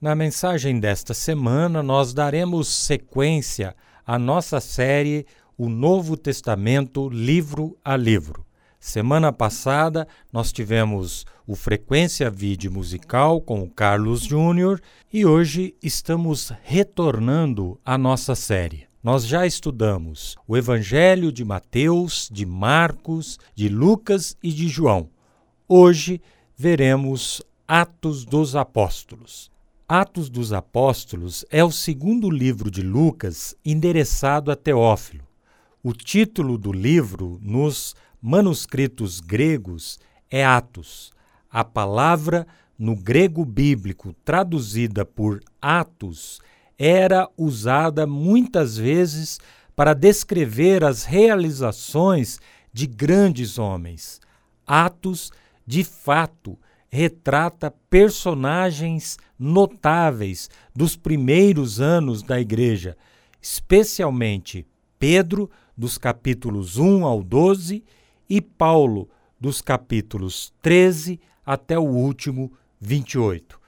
Na mensagem desta semana, nós daremos sequência à nossa série O Novo Testamento, livro a livro. Semana passada, nós tivemos o Frequência Vídeo Musical com o Carlos Júnior e hoje estamos retornando à nossa série. Nós já estudamos o Evangelho de Mateus, de Marcos, de Lucas e de João. Hoje veremos Atos dos Apóstolos. Atos dos Apóstolos é o segundo livro de Lucas endereçado a Teófilo. O título do livro, nos manuscritos gregos, é Atos. A palavra, no grego bíblico traduzida por Atos, era usada muitas vezes para descrever as realizações de grandes homens. Atos, de fato, retrata personagens notáveis dos primeiros anos da igreja, especialmente Pedro, dos capítulos 1 ao 12, e Paulo, dos capítulos 13 até o último 28.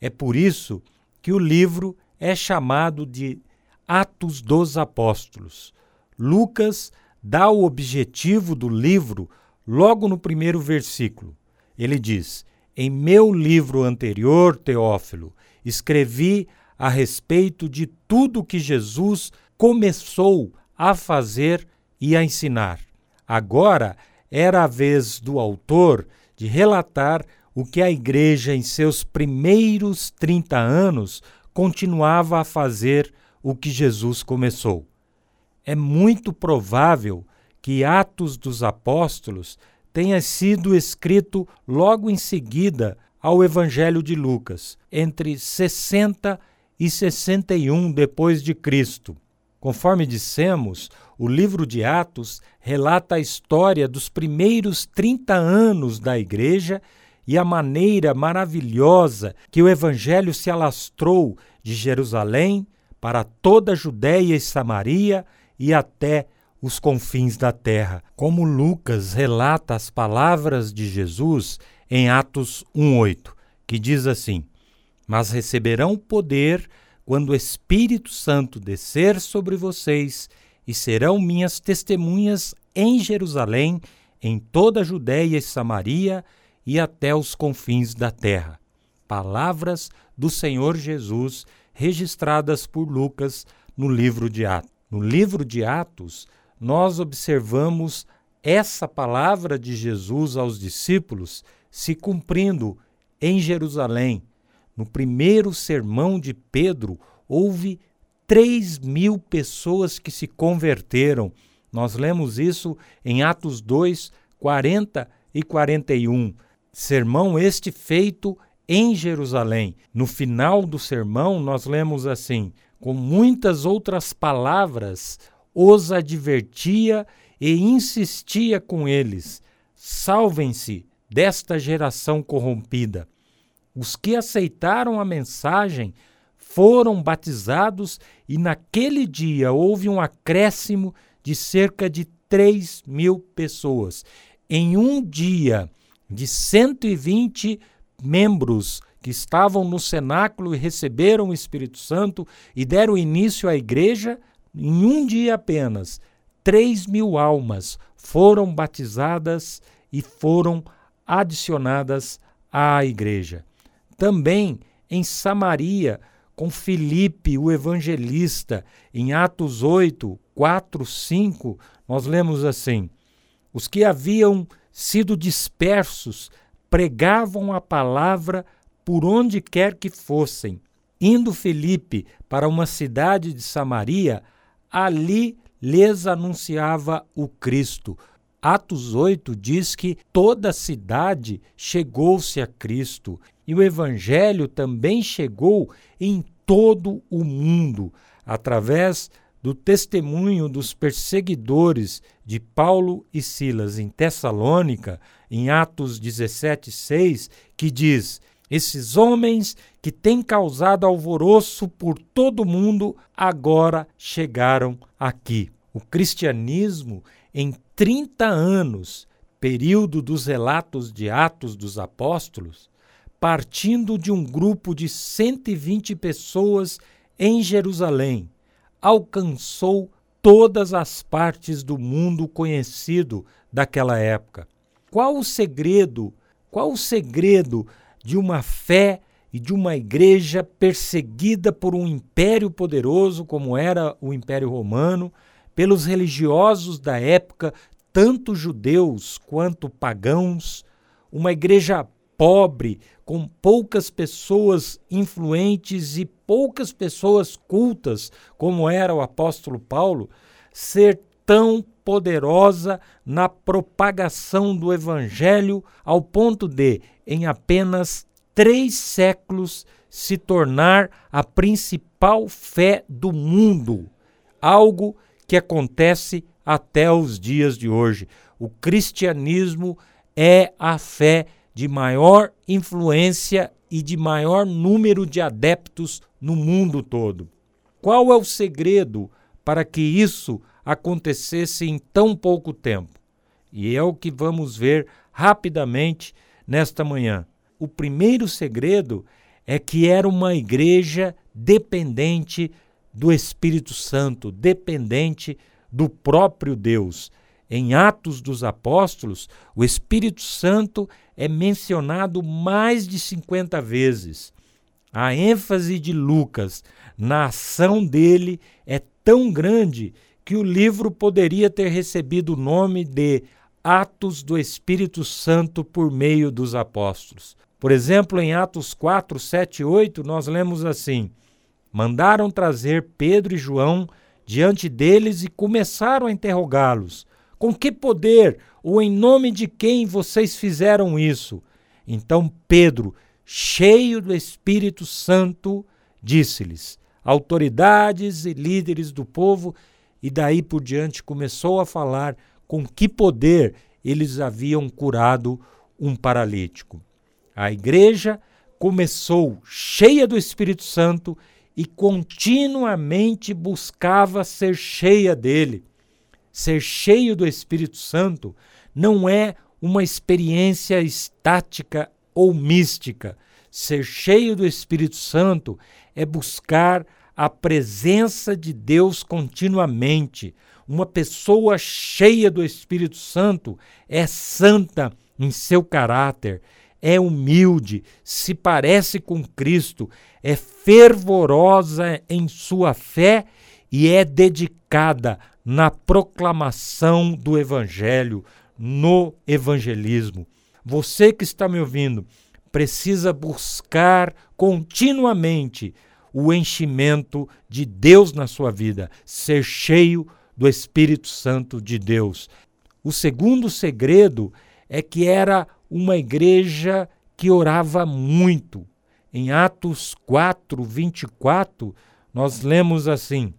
É por isso que o livro é chamado de Atos dos Apóstolos. Lucas dá o objetivo do livro logo no primeiro versículo. Ele diz: em meu livro anterior, Teófilo, escrevi a respeito de tudo que Jesus começou a fazer e a ensinar. Agora era a vez do autor de relatar o que a igreja, em seus primeiros 30 anos, continuava a fazer o que Jesus começou. É muito provável que Atos dos Apóstolos tenha sido escrito logo em seguida ao Evangelho de Lucas, entre 60 e 61 depois de Cristo. Conforme dissemos, o livro de Atos relata a história dos primeiros 30 anos da igreja e a maneira maravilhosa que o evangelho se alastrou de Jerusalém para toda a Judéia e Samaria e até os confins da terra, como Lucas relata as palavras de Jesus em Atos 1:8, que diz assim: Mas receberão poder quando o Espírito Santo descer sobre vocês, e serão minhas testemunhas em Jerusalém, em toda a Judéia e Samaria e até os confins da terra. Palavras do Senhor Jesus registradas por Lucas no livro de Atos. No livro de Atos, nós observamos essa palavra de Jesus aos discípulos se cumprindo em Jerusalém. No primeiro sermão de Pedro, houve 3 mil pessoas que se converteram. Nós lemos isso em Atos 2, 40 e 41. Sermão este feito em Jerusalém. No final do sermão, nós lemos assim: com muitas outras palavras, os advertia e insistia com eles: salvem-se desta geração corrompida. Os que aceitaram a mensagem foram batizados e naquele dia houve um acréscimo de cerca de 3 mil pessoas. Em um dia, de 120 membros que estavam no cenáculo e receberam o Espírito Santo e deram início à igreja, em um dia apenas, 3 mil almas foram batizadas e foram adicionadas à igreja. Também em Samaria, com Filipe, o evangelista, em Atos 8, 4, 5, nós lemos assim: Os que haviam sido dispersos pregavam a palavra por onde quer que fossem. Indo Filipe para uma cidade de Samaria, ali lhes anunciava o Cristo. Atos 8 diz que toda a cidade chegou-se a Cristo e o Evangelho também chegou em todo o mundo, através do testemunho dos perseguidores de Paulo e Silas em Tessalônica, em Atos 17, 6, que diz: esses homens que têm causado alvoroço por todo o mundo agora chegaram aqui. O cristianismo, em 30 anos, período dos relatos de Atos dos Apóstolos, partindo de um grupo de 120 pessoas em Jerusalém, alcançou todas as partes do mundo conhecido daquela época. Qual o segredo? Qual o segredo de uma fé e de uma igreja perseguida por um império poderoso como era o Império Romano, pelos religiosos da época, tanto judeus quanto pagãos, uma igreja pobre, com poucas pessoas influentes e poucas pessoas cultas, como era o apóstolo Paulo, ser tão poderosa na propagação do evangelho ao ponto de, em apenas três séculos, se tornar a principal fé do mundo, algo que acontece até os dias de hoje. O cristianismo é a fé de maior influência e de maior número de adeptos no mundo todo. Qual é o segredo para que isso acontecesse em tão pouco tempo? E é o que vamos ver rapidamente nesta manhã. O primeiro segredo é que era uma igreja dependente do Espírito Santo, dependente do próprio Deus. Em Atos dos Apóstolos, o Espírito Santo é mencionado mais de 50 vezes. A ênfase de Lucas na ação dele é tão grande que o livro poderia ter recebido o nome de Atos do Espírito Santo por meio dos apóstolos. Por exemplo, em Atos 4, 7 e 8, nós lemos assim: Mandaram trazer Pedro e João diante deles e começaram a interrogá-los. Com que poder ou em nome de quem vocês fizeram isso? Então Pedro, cheio do Espírito Santo, disse-lhes: autoridades e líderes do povo, e daí por diante começou a falar com que poder eles haviam curado um paralítico. A igreja começou cheia do Espírito Santo e continuamente buscava ser cheia dele ser cheio do Espírito Santo não é uma experiência estática ou mística. Ser cheio do Espírito Santo é buscar a presença de Deus continuamente. Uma pessoa cheia do Espírito Santo é santa em seu caráter, é humilde, se parece com Cristo, é fervorosa em sua fé e é dedicada na proclamação do Evangelho, no evangelismo. Você que está me ouvindo precisa buscar continuamente o enchimento de Deus na sua vida, ser cheio do Espírito Santo de Deus. O segundo segredo é que era uma igreja que orava muito. Em Atos 4, 24, nós lemos assim: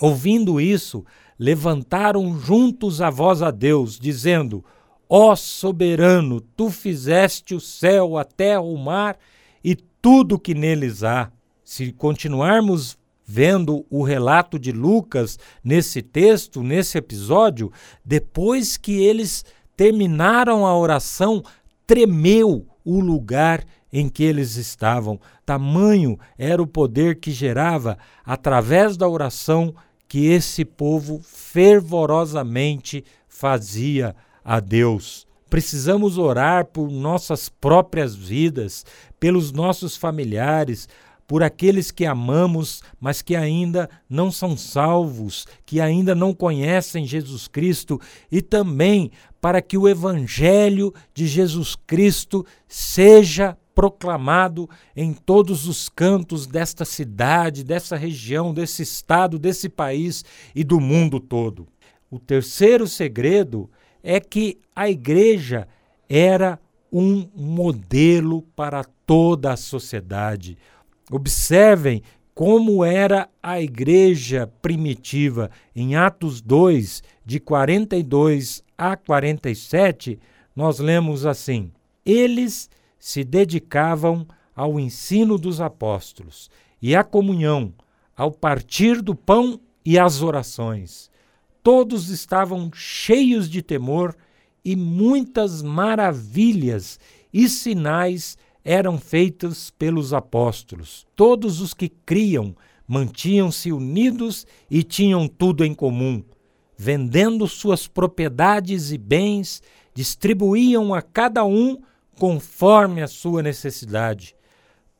Ouvindo isso, levantaram juntos a voz a Deus, dizendo: Ó soberano, tu fizeste o céu, a terra, o mar e tudo que neles há. Se continuarmos vendo o relato de Lucas nesse texto, nesse episódio, depois que eles terminaram a oração, tremeu o lugar em que eles estavam. Tamanho era o poder que gerava através da oração que esse povo fervorosamente fazia a Deus. Precisamos orar por nossas próprias vidas, pelos nossos familiares, por aqueles que amamos, mas que ainda não são salvos, que ainda não conhecem Jesus Cristo, e também para que o Evangelho de Jesus Cristo seja proclamado em todos os cantos desta cidade, dessa região, desse estado, desse país e do mundo todo. O terceiro segredo é que a igreja era um modelo para toda a sociedade. Observem como era a igreja primitiva. Em Atos 2, de 42 a 47, nós lemos assim: Eles se dedicavam ao ensino dos apóstolos e à comunhão, ao partir do pão e às orações. Todos estavam cheios de temor e muitas maravilhas e sinais eram feitas pelos apóstolos. Todos os que criam mantinham-se unidos e tinham tudo em comum. Vendendo suas propriedades e bens, distribuíam a cada um conforme a sua necessidade.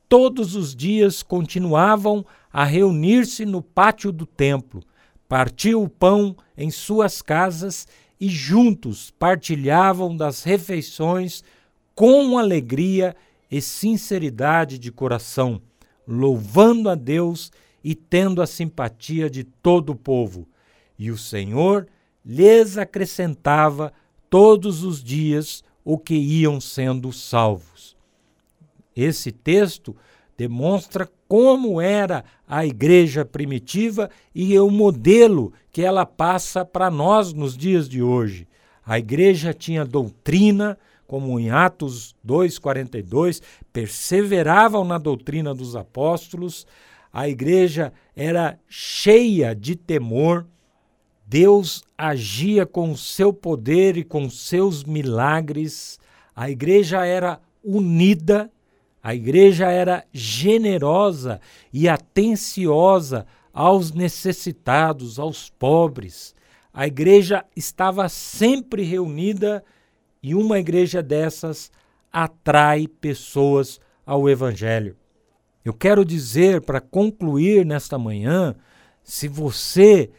Todos os dias continuavam a reunir-se no pátio do templo, partiam o pão em suas casas e juntos partilhavam das refeições com alegria sinceridade de coração, louvando a Deus e tendo a simpatia de todo o povo. E o Senhor lhes acrescentava todos os dias o que iam sendo salvos. Esse texto demonstra como era a igreja primitiva e o modelo que ela passa para nós nos dias de hoje. A igreja tinha doutrina, como em Atos 2:42, perseveravam na doutrina dos apóstolos. A igreja era cheia de temor. Deus agia com o seu poder e com seus milagres. A igreja era unida, a igreja era generosa e atenciosa aos necessitados, aos pobres. A igreja estava sempre reunida e uma igreja dessas atrai pessoas ao Evangelho. Eu quero dizer, para concluir nesta manhã, se você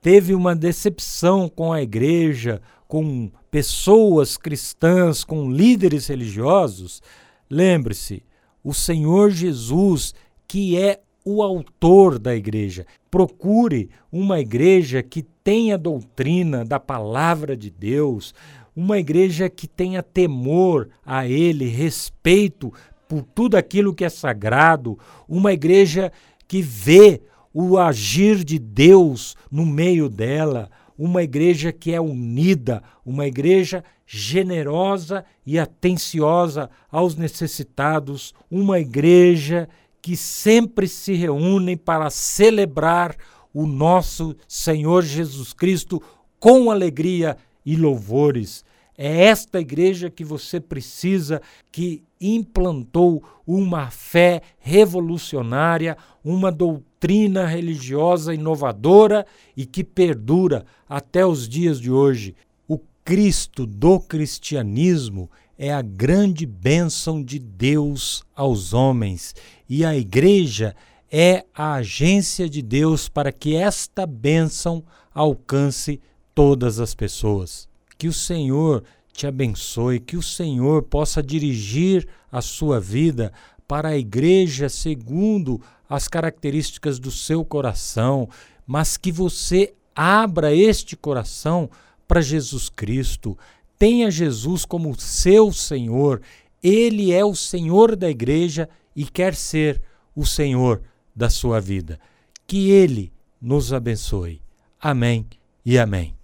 teve uma decepção com a igreja, com pessoas cristãs, com líderes religiosos, lembre-se, o Senhor Jesus, que é o autor da igreja. Procure uma igreja que tenha doutrina da palavra de Deus, uma igreja que tenha temor a Ele, respeito por tudo aquilo que é sagrado, uma igreja que vê o agir de Deus no meio dela, uma igreja que é unida, uma igreja generosa e atenciosa aos necessitados, uma igreja que sempre se reúne para celebrar o nosso Senhor Jesus Cristo com alegria e louvores. É esta igreja que você precisa, que implantou uma fé revolucionária, uma doutrina religiosa inovadora e que perdura até os dias de hoje. O Cristo do cristianismo é a grande bênção de Deus aos homens e a igreja é a agência de Deus para que esta bênção alcance todas as pessoas. Que o Senhor te abençoe, que o Senhor possa dirigir a sua vida para a igreja segundo as características do seu coração, mas que você abra este coração para Jesus Cristo. Tenha Jesus como seu Senhor. Ele é o Senhor da igreja e quer ser o Senhor da sua vida. Que Ele nos abençoe. Amém e amém.